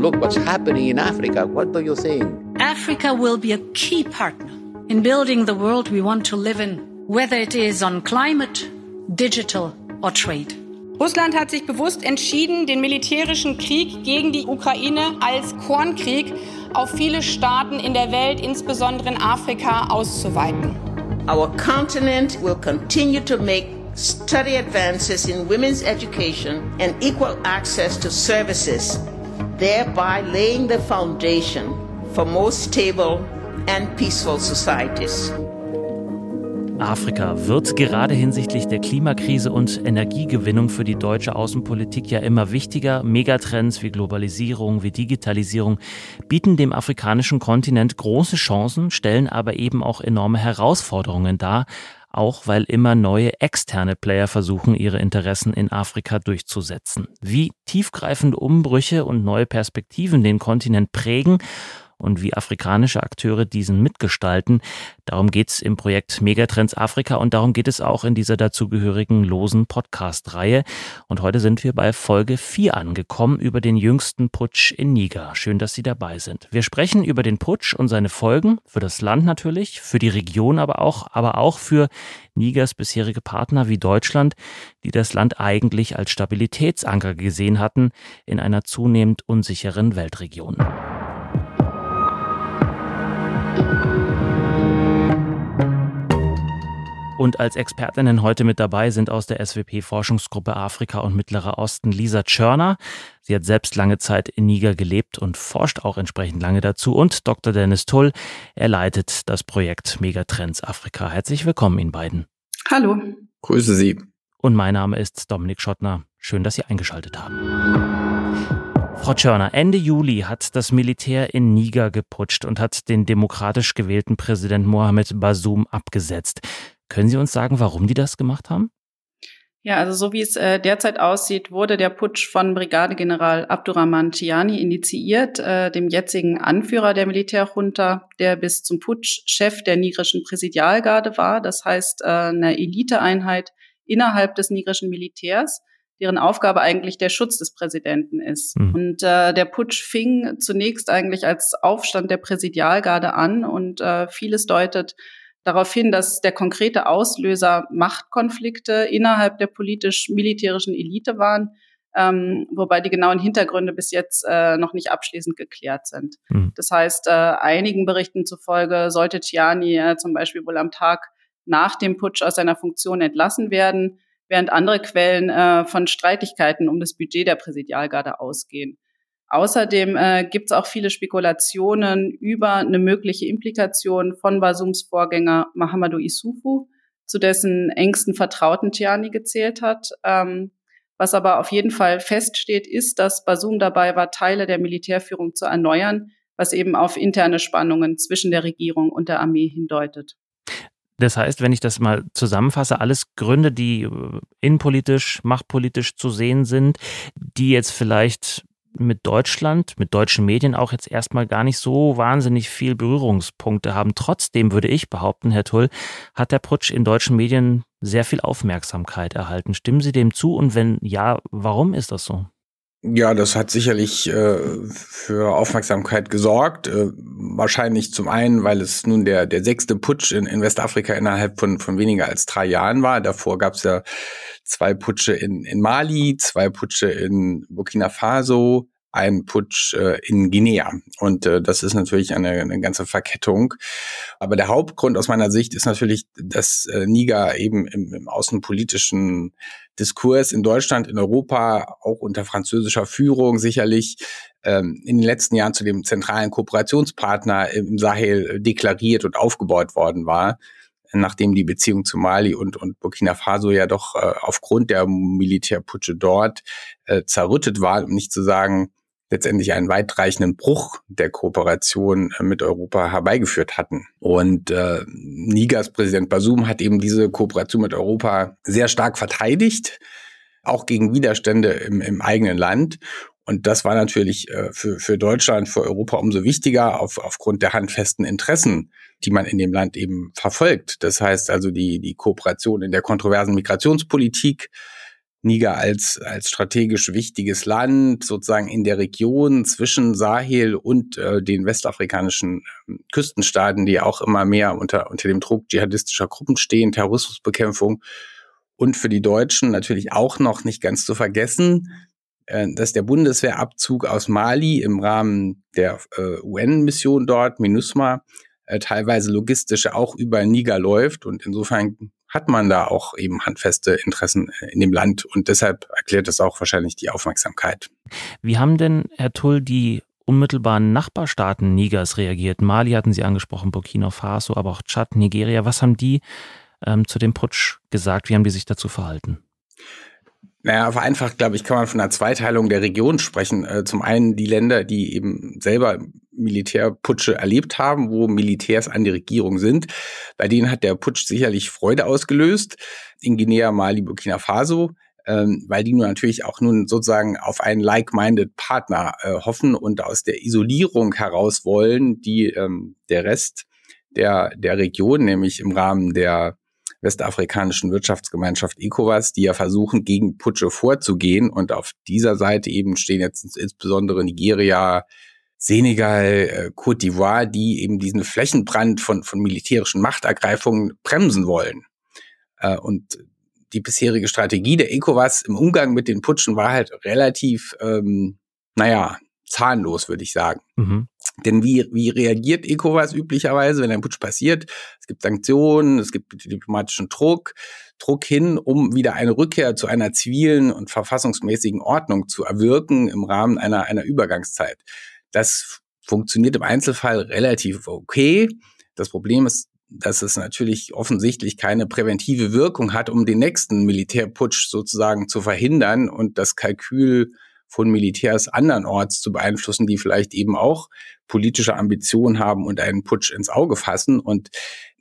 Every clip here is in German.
look what's happening in Africa. What do you think? Africa will be a key partner in building the world we want to live in, whether it is on climate, digital or trade. Russland hat sich bewusst entschieden, den militärischen Krieg gegen die Ukraine als Kornkrieg auf viele Staaten in der Welt, insbesondere in Afrika, auszuweiten. Our continent will continue to make study advances in women's education and equal access to services, thereby laying the foundation for more stable and peaceful societies. Afrika wird gerade hinsichtlich der Klimakrise und Energiegewinnung für die deutsche Außenpolitik ja immer wichtiger. Megatrends wie Globalisierung, wie Digitalisierung bieten dem afrikanischen Kontinent große Chancen, stellen aber eben auch enorme Herausforderungen dar, auch weil immer neue externe Player versuchen, ihre Interessen in Afrika durchzusetzen. Wie tiefgreifende Umbrüche und neue Perspektiven den Kontinent prägen und wie afrikanische Akteure diesen mitgestalten. Darum geht es im Projekt Megatrends Afrika und darum geht es auch in dieser dazugehörigen losen Podcast-Reihe. Und heute sind wir bei Folge 4 angekommen über den jüngsten Putsch in Niger. Schön, dass Sie dabei sind. Wir sprechen über den Putsch und seine Folgen für das Land natürlich, für die Region aber auch, aber auch für Nigers bisherige Partner wie Deutschland, die das Land eigentlich als Stabilitätsanker gesehen hatten in einer zunehmend unsicheren Weltregion. Und als Expertinnen heute mit dabei sind aus der SWP-Forschungsgruppe Afrika und Mittlerer Osten Lisa Tschörner. Sie hat selbst lange Zeit in Niger gelebt und forscht auch entsprechend lange dazu. Und Dr. Dennis Tull, er leitet das Projekt Megatrends Afrika. Herzlich willkommen Ihnen beiden. Hallo. Grüße Sie. Und mein Name ist Dominik Schottner. Schön, dass Sie eingeschaltet haben. Frau Tschörner, Ende Juli hat das Militär in Niger geputscht und hat den demokratisch gewählten Präsident Mohamed Bazoum abgesetzt. Können Sie uns sagen, warum die das gemacht haben? Ja, also so wie es äh, derzeit aussieht, wurde der Putsch von Brigadegeneral Abdurrahman Tiani initiiert, äh, dem jetzigen Anführer der Militärjunta, der bis zum Putsch Chef der nigerischen Präsidialgarde war, das heißt äh, eine Eliteeinheit innerhalb des nigerischen Militärs deren Aufgabe eigentlich der Schutz des Präsidenten ist. Mhm. Und äh, der Putsch fing zunächst eigentlich als Aufstand der Präsidialgarde an und äh, vieles deutet darauf hin, dass der konkrete Auslöser Machtkonflikte innerhalb der politisch-militärischen Elite waren, ähm, wobei die genauen Hintergründe bis jetzt äh, noch nicht abschließend geklärt sind. Mhm. Das heißt, äh, einigen Berichten zufolge sollte Tiani äh, zum Beispiel wohl am Tag nach dem Putsch aus seiner Funktion entlassen werden während andere Quellen äh, von Streitigkeiten um das Budget der Präsidialgarde ausgehen. Außerdem äh, gibt es auch viele Spekulationen über eine mögliche Implikation von Basums Vorgänger Mahamadou Issoufou, zu dessen engsten Vertrauten Tiani gezählt hat. Ähm, was aber auf jeden Fall feststeht, ist, dass Basum dabei war, Teile der Militärführung zu erneuern, was eben auf interne Spannungen zwischen der Regierung und der Armee hindeutet. Das heißt, wenn ich das mal zusammenfasse, alles Gründe, die äh, innenpolitisch, machtpolitisch zu sehen sind, die jetzt vielleicht mit Deutschland, mit deutschen Medien auch jetzt erstmal gar nicht so wahnsinnig viel Berührungspunkte haben. Trotzdem würde ich behaupten, Herr Tull, hat der Putsch in deutschen Medien sehr viel Aufmerksamkeit erhalten. Stimmen Sie dem zu? Und wenn ja, warum ist das so? Ja, das hat sicherlich äh, für Aufmerksamkeit gesorgt. Äh, wahrscheinlich zum einen, weil es nun der, der sechste Putsch in, in Westafrika innerhalb von, von weniger als drei Jahren war. Davor gab es ja zwei Putsche in, in Mali, zwei Putsche in Burkina Faso, ein Putsch äh, in Guinea. Und äh, das ist natürlich eine, eine ganze Verkettung. Aber der Hauptgrund aus meiner Sicht ist natürlich, dass äh, Niger eben im, im außenpolitischen Diskurs in Deutschland, in Europa, auch unter französischer Führung sicherlich ähm, in den letzten Jahren zu dem zentralen Kooperationspartner im Sahel deklariert und aufgebaut worden war nachdem die Beziehung zu Mali und, und Burkina Faso ja doch äh, aufgrund der Militärputsche dort äh, zerrüttet war, um nicht zu sagen, letztendlich einen weitreichenden Bruch der Kooperation äh, mit Europa herbeigeführt hatten. Und äh, Nigers Präsident Basum hat eben diese Kooperation mit Europa sehr stark verteidigt, auch gegen Widerstände im, im eigenen Land. Und das war natürlich äh, für, für Deutschland, für Europa umso wichtiger auf, aufgrund der handfesten Interessen, die man in dem Land eben verfolgt. Das heißt also die, die Kooperation in der kontroversen Migrationspolitik, Niger als, als strategisch wichtiges Land, sozusagen in der Region zwischen Sahel und äh, den westafrikanischen äh, Küstenstaaten, die auch immer mehr unter, unter dem Druck dschihadistischer Gruppen stehen, Terrorismusbekämpfung. Und für die Deutschen natürlich auch noch nicht ganz zu vergessen, äh, dass der Bundeswehrabzug aus Mali im Rahmen der äh, UN-Mission dort, MINUSMA, äh, teilweise logistisch auch über Niger läuft. Und insofern hat man da auch eben handfeste Interessen äh, in dem Land und deshalb erklärt es auch wahrscheinlich die Aufmerksamkeit. Wie haben denn, Herr Tull, die unmittelbaren Nachbarstaaten Nigers reagiert? Mali hatten Sie angesprochen, Burkina Faso, aber auch Tschad, Nigeria. Was haben die ähm, zu dem Putsch gesagt? Wie haben die sich dazu verhalten? Naja, vereinfacht, glaube ich, kann man von einer Zweiteilung der Region sprechen. Äh, zum einen die Länder, die eben selber Militärputsche erlebt haben, wo Militärs an die Regierung sind. Bei denen hat der Putsch sicherlich Freude ausgelöst. In Guinea, Mali, Burkina Faso, ähm, weil die nun natürlich auch nun sozusagen auf einen like-minded Partner äh, hoffen und aus der Isolierung heraus wollen, die ähm, der Rest der, der Region, nämlich im Rahmen der westafrikanischen Wirtschaftsgemeinschaft ECOWAS, die ja versuchen, gegen Putsche vorzugehen. Und auf dieser Seite eben stehen jetzt insbesondere Nigeria, Senegal, äh, Côte d'Ivoire, die eben diesen Flächenbrand von, von militärischen Machtergreifungen bremsen wollen. Äh, und die bisherige Strategie der ECOWAS im Umgang mit den Putschen war halt relativ, ähm, naja, zahnlos, würde ich sagen. Mhm. Denn wie, wie reagiert ECOWAS üblicherweise, wenn ein Putsch passiert? Es gibt Sanktionen, es gibt diplomatischen Druck, Druck hin, um wieder eine Rückkehr zu einer zivilen und verfassungsmäßigen Ordnung zu erwirken im Rahmen einer, einer Übergangszeit. Das funktioniert im Einzelfall relativ okay. Das Problem ist, dass es natürlich offensichtlich keine präventive Wirkung hat, um den nächsten Militärputsch sozusagen zu verhindern und das Kalkül von Militärs andernorts zu beeinflussen, die vielleicht eben auch politische Ambitionen haben und einen Putsch ins Auge fassen. Und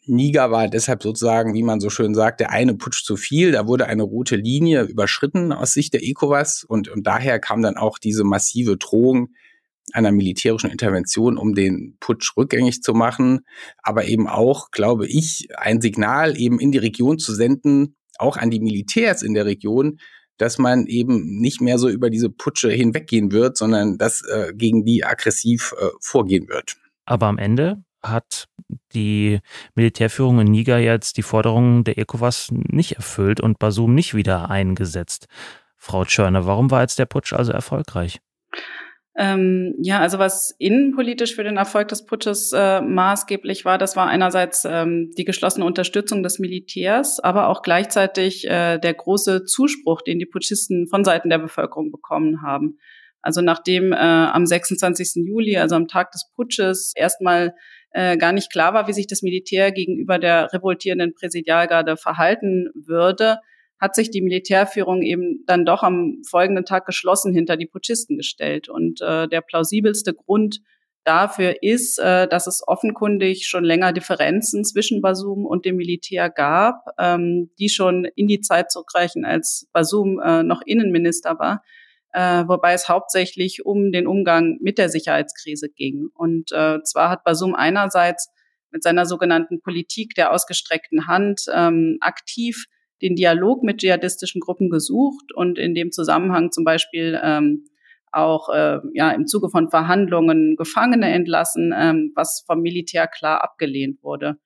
Niger war deshalb sozusagen, wie man so schön sagt, der eine Putsch zu viel. Da wurde eine rote Linie überschritten aus Sicht der ECOWAS und, und daher kam dann auch diese massive Drohung einer militärischen Intervention, um den Putsch rückgängig zu machen, aber eben auch, glaube ich, ein Signal eben in die Region zu senden, auch an die Militärs in der Region, dass man eben nicht mehr so über diese Putsche hinweggehen wird, sondern dass äh, gegen die aggressiv äh, vorgehen wird. Aber am Ende hat die Militärführung in Niger jetzt die Forderungen der ECOWAS nicht erfüllt und Basum nicht wieder eingesetzt. Frau Tschörner, warum war jetzt der Putsch also erfolgreich? Ähm, ja, also was innenpolitisch für den Erfolg des Putsches äh, maßgeblich war, das war einerseits ähm, die geschlossene Unterstützung des Militärs, aber auch gleichzeitig äh, der große Zuspruch, den die Putschisten von Seiten der Bevölkerung bekommen haben. Also nachdem äh, am 26. Juli, also am Tag des Putsches, erstmal äh, gar nicht klar war, wie sich das Militär gegenüber der revoltierenden Präsidialgarde verhalten würde, hat sich die Militärführung eben dann doch am folgenden Tag geschlossen hinter die Putschisten gestellt. Und äh, der plausibelste Grund dafür ist, äh, dass es offenkundig schon länger Differenzen zwischen Basum und dem Militär gab, ähm, die schon in die Zeit zurückreichen, als Basum äh, noch Innenminister war. Äh, wobei es hauptsächlich um den Umgang mit der Sicherheitskrise ging. Und äh, zwar hat Basum einerseits mit seiner sogenannten Politik der ausgestreckten Hand ähm, aktiv den Dialog mit dschihadistischen Gruppen gesucht und in dem Zusammenhang zum Beispiel ähm, auch äh, ja im Zuge von Verhandlungen Gefangene entlassen, ähm, was vom Militär klar abgelehnt wurde.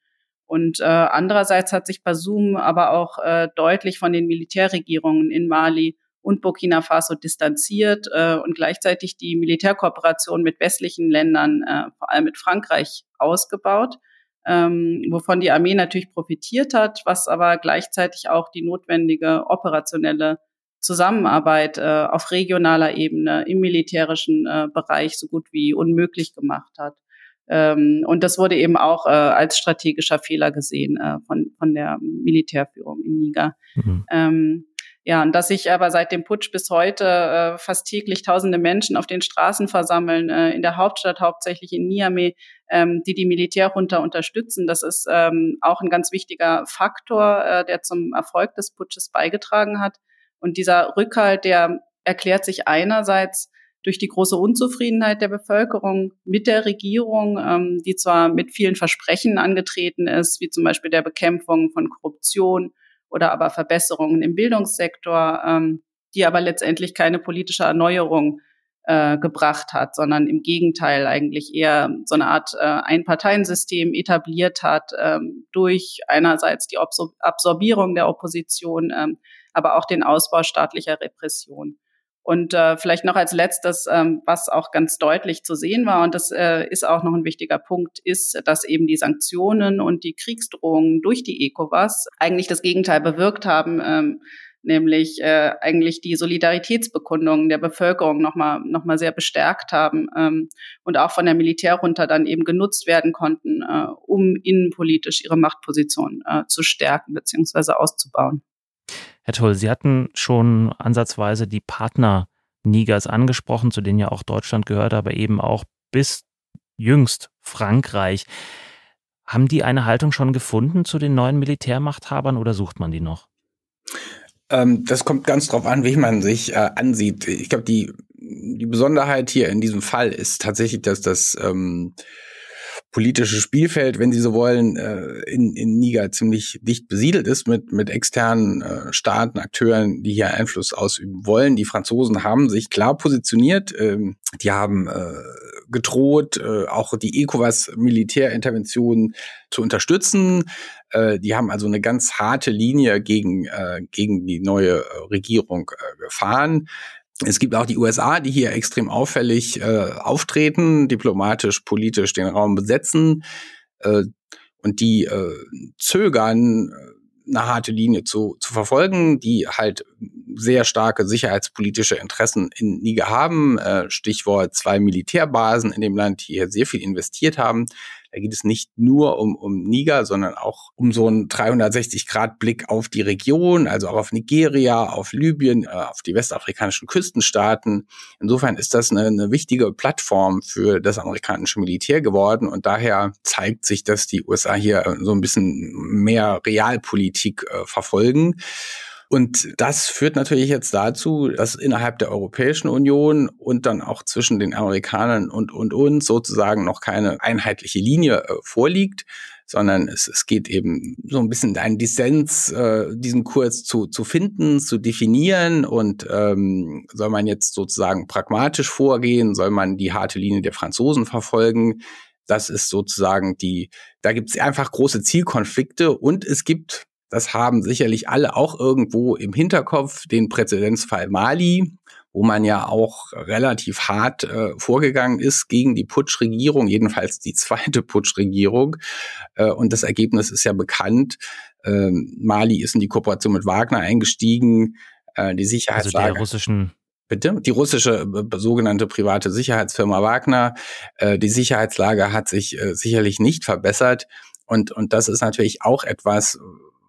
Und äh, andererseits hat sich Basum aber auch äh, deutlich von den Militärregierungen in Mali und Burkina Faso distanziert äh, und gleichzeitig die Militärkooperation mit westlichen Ländern, äh, vor allem mit Frankreich, ausgebaut ähm, wovon die Armee natürlich profitiert hat, was aber gleichzeitig auch die notwendige operationelle Zusammenarbeit äh, auf regionaler Ebene im militärischen äh, Bereich so gut wie unmöglich gemacht hat. Ähm, und das wurde eben auch äh, als strategischer Fehler gesehen äh, von, von der Militärführung in Niger. Mhm. Ähm, ja, und dass sich aber seit dem Putsch bis heute äh, fast täglich tausende Menschen auf den Straßen versammeln, äh, in der Hauptstadt hauptsächlich in Niamey, ähm, die die Militärjunta unterstützen, das ist ähm, auch ein ganz wichtiger Faktor, äh, der zum Erfolg des Putsches beigetragen hat. Und dieser Rückhalt, der erklärt sich einerseits durch die große Unzufriedenheit der Bevölkerung mit der Regierung, ähm, die zwar mit vielen Versprechen angetreten ist, wie zum Beispiel der Bekämpfung von Korruption oder aber Verbesserungen im Bildungssektor, ähm, die aber letztendlich keine politische Erneuerung äh, gebracht hat, sondern im Gegenteil eigentlich eher so eine Art äh, Einparteiensystem etabliert hat ähm, durch einerseits die Absor Absorbierung der Opposition, ähm, aber auch den Ausbau staatlicher Repression. Und äh, vielleicht noch als letztes, ähm, was auch ganz deutlich zu sehen war, und das äh, ist auch noch ein wichtiger Punkt, ist, dass eben die Sanktionen und die Kriegsdrohungen durch die ECOWAS eigentlich das Gegenteil bewirkt haben, ähm, nämlich äh, eigentlich die Solidaritätsbekundungen der Bevölkerung nochmal noch mal sehr bestärkt haben ähm, und auch von der Militärjunta dann eben genutzt werden konnten, äh, um innenpolitisch ihre Machtposition äh, zu stärken bzw. auszubauen. Herr Toll, Sie hatten schon ansatzweise die Partner Nigers angesprochen, zu denen ja auch Deutschland gehört, aber eben auch bis jüngst Frankreich. Haben die eine Haltung schon gefunden zu den neuen Militärmachthabern oder sucht man die noch? Ähm, das kommt ganz drauf an, wie man sich äh, ansieht. Ich glaube, die, die Besonderheit hier in diesem Fall ist tatsächlich, dass das ähm, politische Spielfeld, wenn Sie so wollen, äh, in, in Niger ziemlich dicht besiedelt ist mit, mit externen äh, Staaten, Akteuren, die hier Einfluss ausüben wollen. Die Franzosen haben sich klar positioniert. Ähm, die haben äh, gedroht, auch die ECOWAS-Militärintervention zu unterstützen. Die haben also eine ganz harte Linie gegen, gegen die neue Regierung gefahren. Es gibt auch die USA, die hier extrem auffällig äh, auftreten, diplomatisch, politisch den Raum besetzen äh, und die äh, zögern, eine harte Linie zu, zu verfolgen, die halt sehr starke sicherheitspolitische Interessen in Niger haben. Äh, Stichwort zwei Militärbasen in dem Land, die hier sehr viel investiert haben. Da geht es nicht nur um, um Niger, sondern auch um so einen 360-Grad-Blick auf die Region, also auch auf Nigeria, auf Libyen, äh, auf die westafrikanischen Küstenstaaten. Insofern ist das eine, eine wichtige Plattform für das amerikanische Militär geworden und daher zeigt sich, dass die USA hier so ein bisschen mehr Realpolitik äh, verfolgen. Und das führt natürlich jetzt dazu, dass innerhalb der Europäischen Union und dann auch zwischen den Amerikanern und, und uns sozusagen noch keine einheitliche Linie äh, vorliegt, sondern es, es geht eben so ein bisschen einen Dissens, äh, diesen Kurs zu, zu finden, zu definieren und ähm, soll man jetzt sozusagen pragmatisch vorgehen, soll man die harte Linie der Franzosen verfolgen. Das ist sozusagen die, da gibt es einfach große Zielkonflikte und es gibt das haben sicherlich alle auch irgendwo im Hinterkopf, den Präzedenzfall Mali, wo man ja auch relativ hart äh, vorgegangen ist gegen die Putschregierung, jedenfalls die zweite Putschregierung. Äh, und das Ergebnis ist ja bekannt. Äh, Mali ist in die Kooperation mit Wagner eingestiegen. Äh, die Sicherheitslage. Also der russischen Bitte? Die russische äh, sogenannte private Sicherheitsfirma Wagner. Äh, die Sicherheitslage hat sich äh, sicherlich nicht verbessert. Und, und das ist natürlich auch etwas,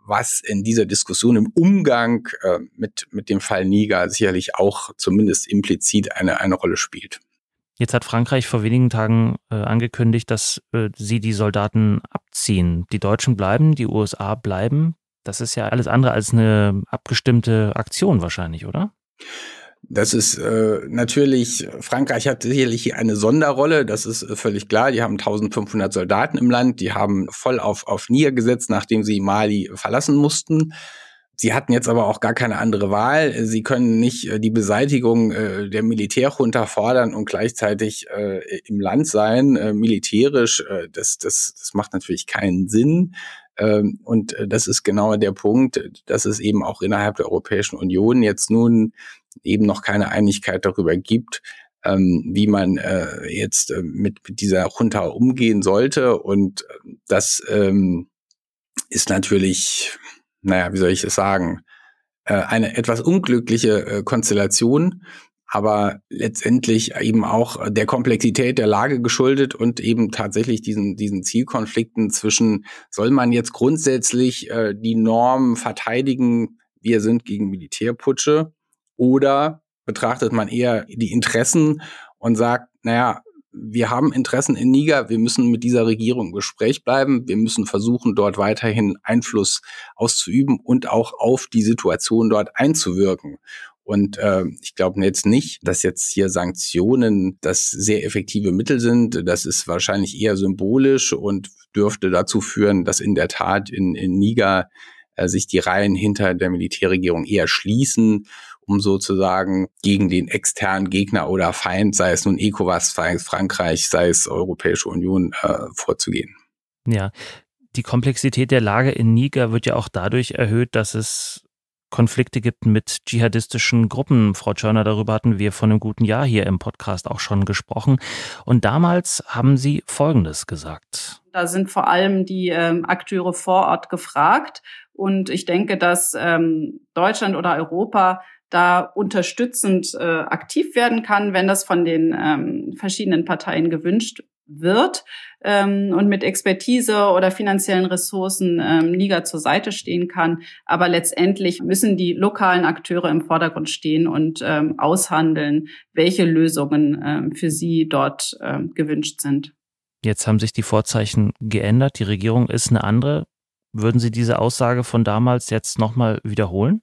was in dieser Diskussion im Umgang äh, mit, mit dem Fall Niger sicherlich auch zumindest implizit eine, eine Rolle spielt. Jetzt hat Frankreich vor wenigen Tagen äh, angekündigt, dass äh, sie die Soldaten abziehen. Die Deutschen bleiben, die USA bleiben. Das ist ja alles andere als eine abgestimmte Aktion wahrscheinlich, oder? Das ist äh, natürlich, Frankreich hat sicherlich eine Sonderrolle, das ist äh, völlig klar. Die haben 1500 Soldaten im Land, die haben voll auf, auf Nier gesetzt, nachdem sie Mali verlassen mussten. Sie hatten jetzt aber auch gar keine andere Wahl. Sie können nicht äh, die Beseitigung äh, der Militärjunta fordern und gleichzeitig äh, im Land sein, äh, militärisch. Äh, das, das, das macht natürlich keinen Sinn. Ähm, und äh, das ist genau der Punkt, dass es eben auch innerhalb der Europäischen Union jetzt nun eben noch keine Einigkeit darüber gibt, ähm, wie man äh, jetzt äh, mit, mit dieser Junta umgehen sollte. Und äh, das ähm, ist natürlich, naja, wie soll ich es sagen, äh, eine etwas unglückliche äh, Konstellation, aber letztendlich eben auch der Komplexität der Lage geschuldet und eben tatsächlich diesen, diesen Zielkonflikten zwischen, soll man jetzt grundsätzlich äh, die Norm verteidigen, wir sind gegen Militärputsche, oder betrachtet man eher die Interessen und sagt, naja, wir haben Interessen in Niger, wir müssen mit dieser Regierung im Gespräch bleiben, wir müssen versuchen, dort weiterhin Einfluss auszuüben und auch auf die Situation dort einzuwirken. Und äh, ich glaube jetzt nicht, dass jetzt hier Sanktionen das sehr effektive Mittel sind. Das ist wahrscheinlich eher symbolisch und dürfte dazu führen, dass in der Tat in, in Niger äh, sich die Reihen hinter der Militärregierung eher schließen, um sozusagen gegen den externen Gegner oder Feind, sei es nun ECOWAS, sei es Frankreich, sei es Europäische Union, äh, vorzugehen. Ja, die Komplexität der Lage in Niger wird ja auch dadurch erhöht, dass es Konflikte gibt mit dschihadistischen Gruppen. Frau Tschörner, darüber hatten wir vor einem guten Jahr hier im Podcast auch schon gesprochen. Und damals haben Sie Folgendes gesagt. Da sind vor allem die ähm, Akteure vor Ort gefragt. Und ich denke, dass ähm, Deutschland oder Europa da unterstützend äh, aktiv werden kann, wenn das von den ähm, verschiedenen Parteien gewünscht wird ähm, und mit Expertise oder finanziellen Ressourcen ähm, Niger zur Seite stehen kann. Aber letztendlich müssen die lokalen Akteure im Vordergrund stehen und ähm, aushandeln, welche Lösungen ähm, für sie dort ähm, gewünscht sind. Jetzt haben sich die Vorzeichen geändert. Die Regierung ist eine andere. Würden Sie diese Aussage von damals jetzt nochmal wiederholen?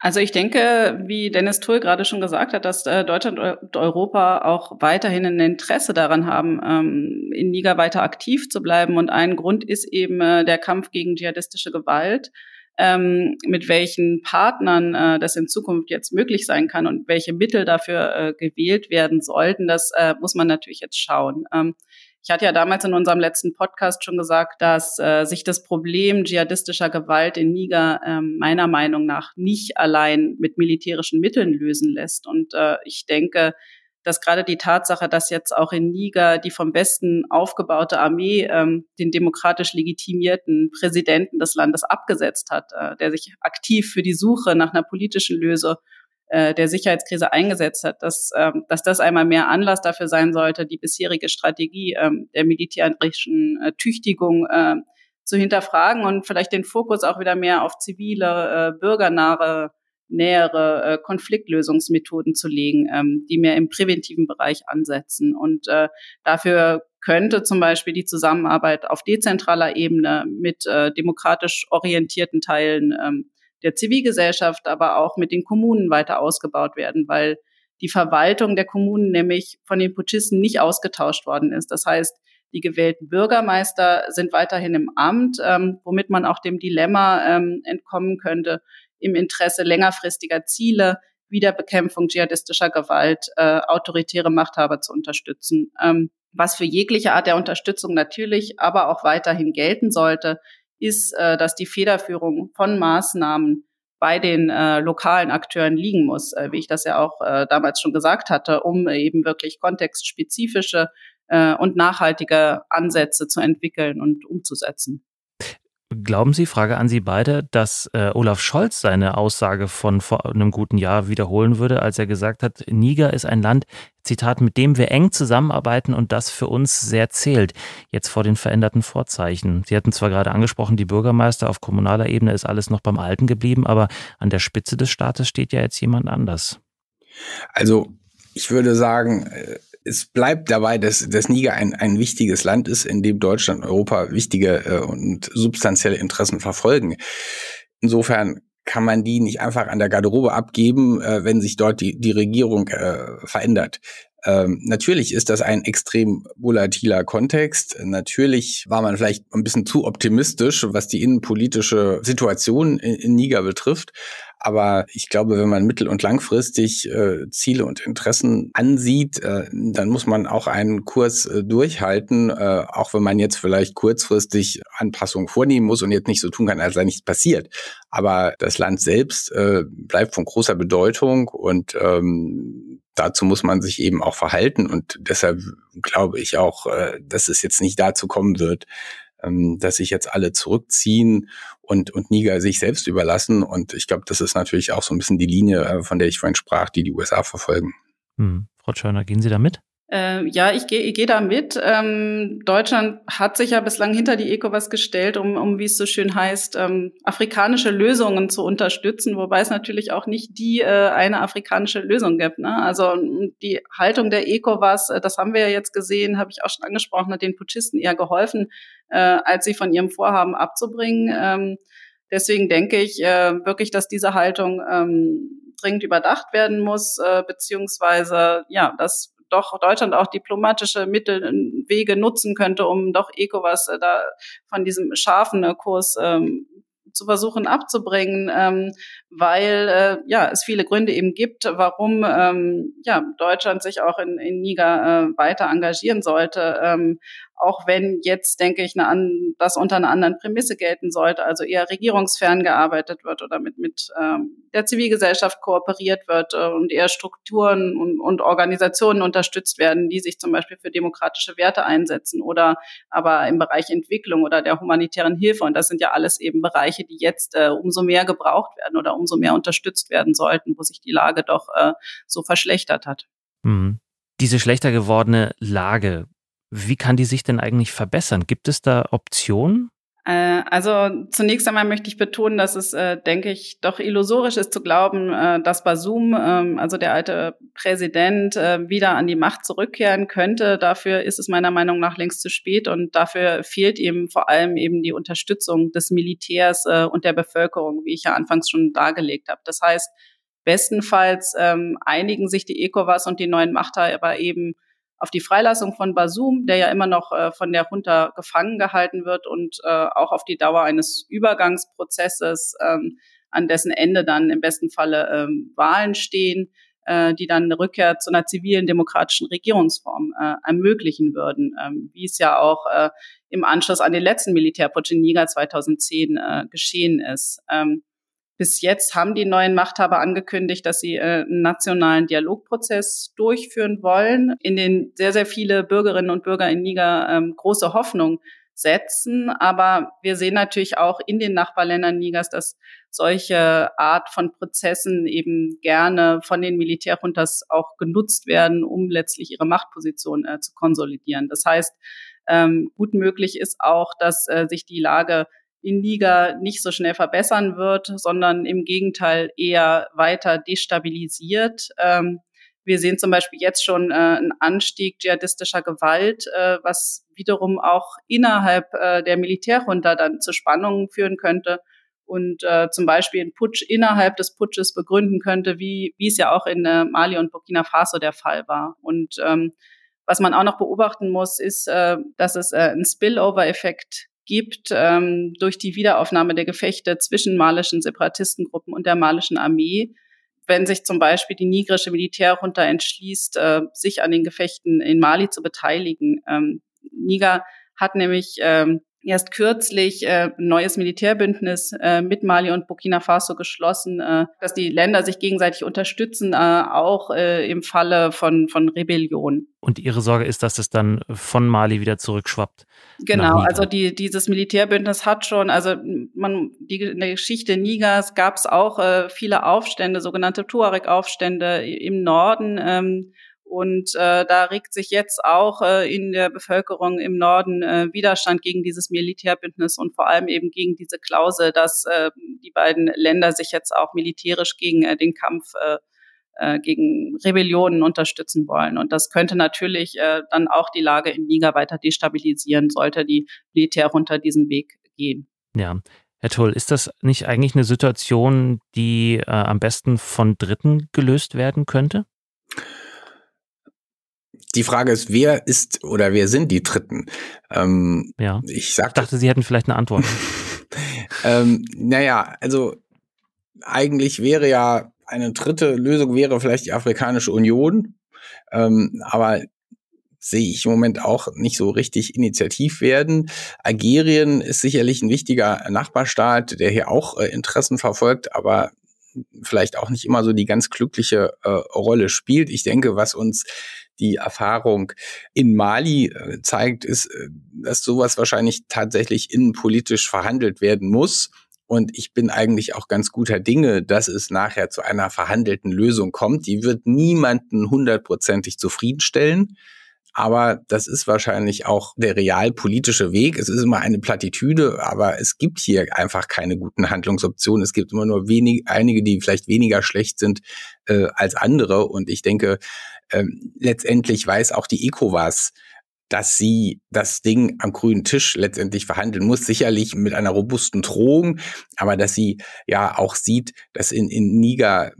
Also ich denke, wie Dennis Tull gerade schon gesagt hat, dass äh, Deutschland und Europa auch weiterhin ein Interesse daran haben, ähm, in Niger weiter aktiv zu bleiben. Und ein Grund ist eben äh, der Kampf gegen dschihadistische Gewalt. Ähm, mit welchen Partnern äh, das in Zukunft jetzt möglich sein kann und welche Mittel dafür äh, gewählt werden sollten, das muss man natürlich jetzt schauen. Ähm, ich hatte ja damals in unserem letzten Podcast schon gesagt, dass äh, sich das Problem dschihadistischer Gewalt in Niger äh, meiner Meinung nach nicht allein mit militärischen Mitteln lösen lässt. Und äh, ich denke, dass gerade die Tatsache, dass jetzt auch in Niger die vom Westen aufgebaute Armee ähm, den demokratisch legitimierten Präsidenten des Landes abgesetzt hat, äh, der sich aktiv für die Suche nach einer politischen Lösung äh, der Sicherheitskrise eingesetzt hat, dass, ähm, dass das einmal mehr Anlass dafür sein sollte, die bisherige Strategie ähm, der militärischen äh, Tüchtigung äh, zu hinterfragen und vielleicht den Fokus auch wieder mehr auf zivile, äh, bürgernahe, nähere äh, Konfliktlösungsmethoden zu legen, ähm, die mehr im präventiven Bereich ansetzen. Und äh, dafür könnte zum Beispiel die Zusammenarbeit auf dezentraler Ebene mit äh, demokratisch orientierten Teilen ähm, der Zivilgesellschaft, aber auch mit den Kommunen weiter ausgebaut werden, weil die Verwaltung der Kommunen nämlich von den Putschisten nicht ausgetauscht worden ist. Das heißt, die gewählten Bürgermeister sind weiterhin im Amt, ähm, womit man auch dem Dilemma ähm, entkommen könnte, im Interesse längerfristiger Ziele wie der Bekämpfung dschihadistischer Gewalt äh, autoritäre Machthaber zu unterstützen. Ähm, was für jegliche Art der Unterstützung natürlich aber auch weiterhin gelten sollte, ist, äh, dass die Federführung von Maßnahmen bei den äh, lokalen Akteuren liegen muss, äh, wie ich das ja auch äh, damals schon gesagt hatte, um eben wirklich kontextspezifische äh, und nachhaltige Ansätze zu entwickeln und umzusetzen. Glauben Sie, Frage an Sie beide, dass äh, Olaf Scholz seine Aussage von vor einem guten Jahr wiederholen würde, als er gesagt hat, Niger ist ein Land, Zitat, mit dem wir eng zusammenarbeiten und das für uns sehr zählt, jetzt vor den veränderten Vorzeichen. Sie hatten zwar gerade angesprochen, die Bürgermeister auf kommunaler Ebene ist alles noch beim Alten geblieben, aber an der Spitze des Staates steht ja jetzt jemand anders. Also ich würde sagen, äh, es bleibt dabei, dass, dass Niger ein, ein wichtiges Land ist, in dem Deutschland und Europa wichtige äh, und substanzielle Interessen verfolgen. Insofern kann man die nicht einfach an der Garderobe abgeben, äh, wenn sich dort die, die Regierung äh, verändert. Ähm, natürlich ist das ein extrem volatiler Kontext. Natürlich war man vielleicht ein bisschen zu optimistisch, was die innenpolitische Situation in, in Niger betrifft. Aber ich glaube, wenn man mittel- und langfristig äh, Ziele und Interessen ansieht, äh, dann muss man auch einen Kurs äh, durchhalten, äh, auch wenn man jetzt vielleicht kurzfristig Anpassungen vornehmen muss und jetzt nicht so tun kann, als sei nichts passiert. Aber das Land selbst äh, bleibt von großer Bedeutung und ähm, dazu muss man sich eben auch verhalten. Und deshalb glaube ich auch, äh, dass es jetzt nicht dazu kommen wird, ähm, dass sich jetzt alle zurückziehen und, und Niger sich selbst überlassen. Und ich glaube, das ist natürlich auch so ein bisschen die Linie, äh, von der ich vorhin sprach, die die USA verfolgen. Hm. Frau Schörner, gehen Sie da mit? Äh, ja, ich gehe ich geh da mit. Ähm, Deutschland hat sich ja bislang hinter die ECOWAS gestellt, um, um wie es so schön heißt, ähm, afrikanische Lösungen zu unterstützen, wobei es natürlich auch nicht die äh, eine afrikanische Lösung gibt. Ne? Also die Haltung der ECOWAS, äh, das haben wir ja jetzt gesehen, habe ich auch schon angesprochen, hat den Putschisten eher geholfen, äh, als sie von ihrem Vorhaben abzubringen. Ähm, deswegen denke ich äh, wirklich, dass diese Haltung ähm, dringend überdacht werden muss, äh, beziehungsweise ja, dass doch Deutschland auch diplomatische Mittel, Wege nutzen könnte, um doch ECOWAS äh, da von diesem scharfen äh, Kurs ähm, zu versuchen abzubringen, ähm, weil äh, ja es viele Gründe eben gibt, warum ähm, ja Deutschland sich auch in, in Niger äh, weiter engagieren sollte. Ähm, auch wenn jetzt, denke ich, eine, das unter einer anderen Prämisse gelten sollte, also eher regierungsfern gearbeitet wird oder mit, mit ähm, der Zivilgesellschaft kooperiert wird äh, und eher Strukturen und, und Organisationen unterstützt werden, die sich zum Beispiel für demokratische Werte einsetzen oder aber im Bereich Entwicklung oder der humanitären Hilfe. Und das sind ja alles eben Bereiche, die jetzt äh, umso mehr gebraucht werden oder umso mehr unterstützt werden sollten, wo sich die Lage doch äh, so verschlechtert hat. Mhm. Diese schlechter gewordene Lage, wie kann die sich denn eigentlich verbessern? Gibt es da Optionen? Äh, also zunächst einmal möchte ich betonen, dass es, äh, denke ich, doch illusorisch ist zu glauben, äh, dass Basum, ähm, also der alte Präsident, wieder an die Macht zurückkehren könnte. Dafür ist es meiner Meinung nach längst zu spät und dafür fehlt ihm vor allem eben die Unterstützung des Militärs und der Bevölkerung, wie ich ja anfangs schon dargelegt habe. Das heißt, bestenfalls ähm, einigen sich die ECOWAS und die neuen Machthaber eben auf die Freilassung von Basum, der ja immer noch äh, von der Junta gefangen gehalten wird und äh, auch auf die Dauer eines Übergangsprozesses, ähm, an dessen Ende dann im besten Falle ähm, Wahlen stehen, äh, die dann eine Rückkehr zu einer zivilen demokratischen Regierungsform äh, ermöglichen würden, ähm, wie es ja auch äh, im Anschluss an den letzten Militärputsch in Niger 2010 äh, geschehen ist. Ähm, bis jetzt haben die neuen Machthaber angekündigt, dass sie äh, einen nationalen Dialogprozess durchführen wollen, in den sehr, sehr viele Bürgerinnen und Bürger in Niger ähm, große Hoffnung setzen. Aber wir sehen natürlich auch in den Nachbarländern Nigers, dass solche Art von Prozessen eben gerne von den Militärjuntas auch genutzt werden, um letztlich ihre Machtposition äh, zu konsolidieren. Das heißt, ähm, gut möglich ist auch, dass äh, sich die Lage in Liga nicht so schnell verbessern wird, sondern im Gegenteil eher weiter destabilisiert. Ähm, wir sehen zum Beispiel jetzt schon äh, einen Anstieg dschihadistischer Gewalt, äh, was wiederum auch innerhalb äh, der Militärjunta dann zu Spannungen führen könnte und äh, zum Beispiel einen Putsch innerhalb des Putsches begründen könnte, wie, wie es ja auch in äh, Mali und Burkina Faso der Fall war. Und ähm, was man auch noch beobachten muss, ist, äh, dass es äh, einen Spillover-Effekt gibt ähm, durch die Wiederaufnahme der Gefechte zwischen malischen Separatistengruppen und der malischen Armee. Wenn sich zum Beispiel die nigrische Militärjunta entschließt, äh, sich an den Gefechten in Mali zu beteiligen. Ähm, Niger hat nämlich ähm, erst kürzlich äh, ein neues Militärbündnis äh, mit Mali und Burkina Faso geschlossen, äh, dass die Länder sich gegenseitig unterstützen, äh, auch äh, im Falle von, von Rebellion. Und Ihre Sorge ist, dass es dann von Mali wieder zurückschwappt? Genau, also die, dieses Militärbündnis hat schon, also man, die, in der Geschichte Nigers gab es auch äh, viele Aufstände, sogenannte Tuareg-Aufstände im Norden. Ähm, und äh, da regt sich jetzt auch äh, in der Bevölkerung im Norden äh, Widerstand gegen dieses Militärbündnis und vor allem eben gegen diese Klausel, dass äh, die beiden Länder sich jetzt auch militärisch gegen äh, den Kampf äh, äh, gegen Rebellionen unterstützen wollen. Und das könnte natürlich äh, dann auch die Lage in Niger weiter destabilisieren, sollte die Militär runter diesen Weg gehen. Ja. Herr Tull, ist das nicht eigentlich eine Situation, die äh, am besten von Dritten gelöst werden könnte? Die Frage ist, wer ist oder wer sind die Dritten? Ähm, ja. Ich, sag, ich dachte, Sie hätten vielleicht eine Antwort. ähm, naja, also eigentlich wäre ja eine dritte Lösung wäre vielleicht die Afrikanische Union, ähm, aber sehe ich im Moment auch nicht so richtig initiativ werden. Algerien ist sicherlich ein wichtiger Nachbarstaat, der hier auch äh, Interessen verfolgt, aber vielleicht auch nicht immer so die ganz glückliche äh, Rolle spielt. Ich denke, was uns die Erfahrung in Mali äh, zeigt, ist, äh, dass sowas wahrscheinlich tatsächlich innenpolitisch verhandelt werden muss. Und ich bin eigentlich auch ganz guter Dinge, dass es nachher zu einer verhandelten Lösung kommt. Die wird niemanden hundertprozentig zufriedenstellen. Aber das ist wahrscheinlich auch der realpolitische Weg. Es ist immer eine Plattitüde, aber es gibt hier einfach keine guten Handlungsoptionen. Es gibt immer nur wenig, einige, die vielleicht weniger schlecht sind äh, als andere. Und ich denke, ähm, letztendlich weiß auch die ECOWAS, dass sie das Ding am grünen Tisch letztendlich verhandeln muss, sicherlich mit einer robusten Drohung, aber dass sie ja auch sieht, dass in, in Niger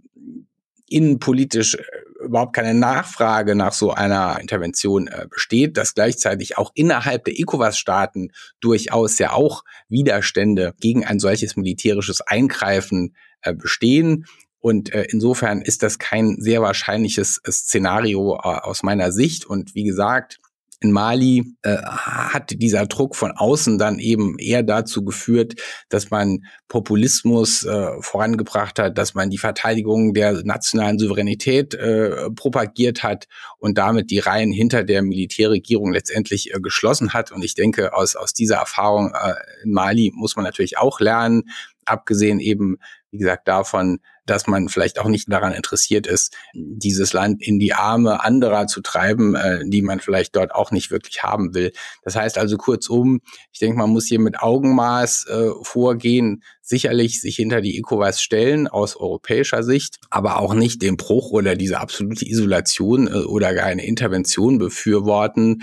innenpolitisch äh, überhaupt keine Nachfrage nach so einer Intervention äh, besteht, dass gleichzeitig auch innerhalb der ECOWAS-Staaten durchaus ja auch Widerstände gegen ein solches militärisches Eingreifen äh, bestehen. Und äh, insofern ist das kein sehr wahrscheinliches äh, Szenario äh, aus meiner Sicht. Und wie gesagt, in Mali äh, hat dieser Druck von außen dann eben eher dazu geführt, dass man Populismus äh, vorangebracht hat, dass man die Verteidigung der nationalen Souveränität äh, propagiert hat und damit die Reihen hinter der Militärregierung letztendlich äh, geschlossen hat. Und ich denke, aus, aus dieser Erfahrung äh, in Mali muss man natürlich auch lernen, abgesehen eben, wie gesagt, davon, dass man vielleicht auch nicht daran interessiert ist, dieses Land in die Arme anderer zu treiben, äh, die man vielleicht dort auch nicht wirklich haben will. Das heißt also kurzum, ich denke, man muss hier mit Augenmaß äh, vorgehen, sicherlich sich hinter die ECOWAS stellen aus europäischer Sicht, aber auch nicht den Bruch oder diese absolute Isolation äh, oder gar eine Intervention befürworten.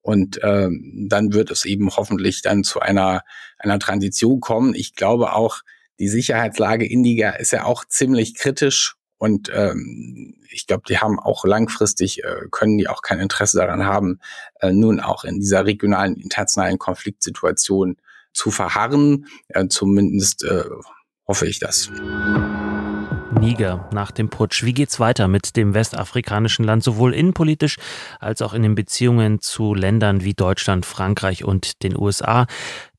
Und ähm, dann wird es eben hoffentlich dann zu einer, einer Transition kommen. Ich glaube auch, die Sicherheitslage in Niger ist ja auch ziemlich kritisch und ähm, ich glaube, die haben auch langfristig, äh, können die auch kein Interesse daran haben, äh, nun auch in dieser regionalen, internationalen Konfliktsituation zu verharren. Äh, zumindest äh, hoffe ich das. Niger nach dem Putsch. Wie geht's weiter mit dem westafrikanischen Land, sowohl innenpolitisch als auch in den Beziehungen zu Ländern wie Deutschland, Frankreich und den USA?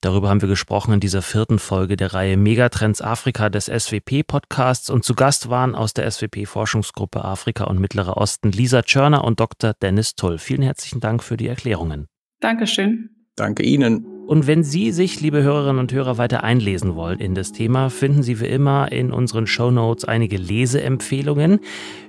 Darüber haben wir gesprochen in dieser vierten Folge der Reihe Megatrends Afrika des SWP-Podcasts. Und zu Gast waren aus der SWP-Forschungsgruppe Afrika und Mittlerer Osten Lisa Tschörner und Dr. Dennis Tull. Vielen herzlichen Dank für die Erklärungen. Dankeschön. Danke Ihnen. Und wenn Sie sich, liebe Hörerinnen und Hörer, weiter einlesen wollen in das Thema, finden Sie wie immer in unseren Show Notes einige Leseempfehlungen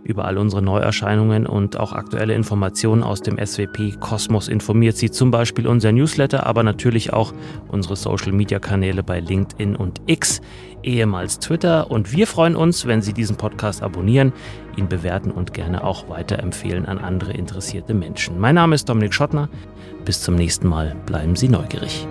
über all unsere Neuerscheinungen und auch aktuelle Informationen aus dem SWP Kosmos informiert Sie zum Beispiel unser Newsletter, aber natürlich auch unsere Social Media Kanäle bei LinkedIn und X, ehemals Twitter. Und wir freuen uns, wenn Sie diesen Podcast abonnieren, ihn bewerten und gerne auch weiterempfehlen an andere interessierte Menschen. Mein Name ist Dominik Schottner. Bis zum nächsten Mal. Bleiben Sie neugierig.